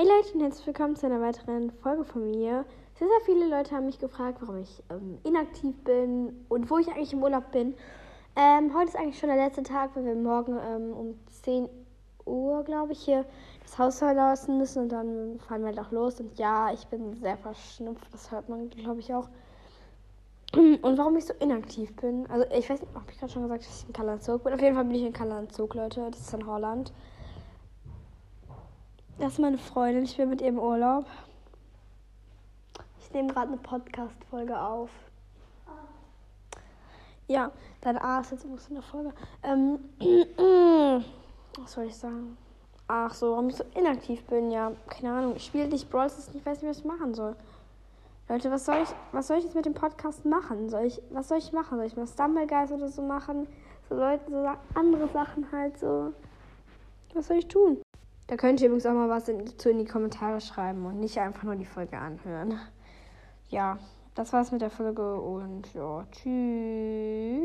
Hey Leute und herzlich willkommen zu einer weiteren Folge von mir. Sehr, sehr viele Leute haben mich gefragt, warum ich ähm, inaktiv bin und wo ich eigentlich im Urlaub bin. Ähm, heute ist eigentlich schon der letzte Tag, weil wir morgen ähm, um 10 Uhr, glaube ich, hier das Haus verlassen müssen und dann fahren wir halt auch los. Und ja, ich bin sehr verschnupft, das hört man, glaube ich, auch. Und warum ich so inaktiv bin, also ich weiß nicht, habe ich gerade schon gesagt, dass ich in Kalanzug bin. Auf jeden Fall bin ich in Kalanzug, Leute. Das ist in Holland. Das ist meine Freundin. Ich bin mit ihr im Urlaub. Ich nehme gerade eine Podcast-Folge auf. Ja, dein A ist jetzt übrigens in der Folge. Ähm, was soll ich sagen? Ach so, warum ich so inaktiv bin, ja. Keine Ahnung. Ich spiele nicht Brawl Stars, ich weiß nicht, was ich machen soll. Leute, was soll ich, was soll ich jetzt mit dem Podcast machen? Soll ich, was soll ich machen? Soll ich mal Stumbleguys oder so machen? So Leute, so andere Sachen halt so. Was soll ich tun? Da könnt ihr übrigens auch mal was dazu in die Kommentare schreiben und nicht einfach nur die Folge anhören. Ja, das war's mit der Folge und ja, tschüss.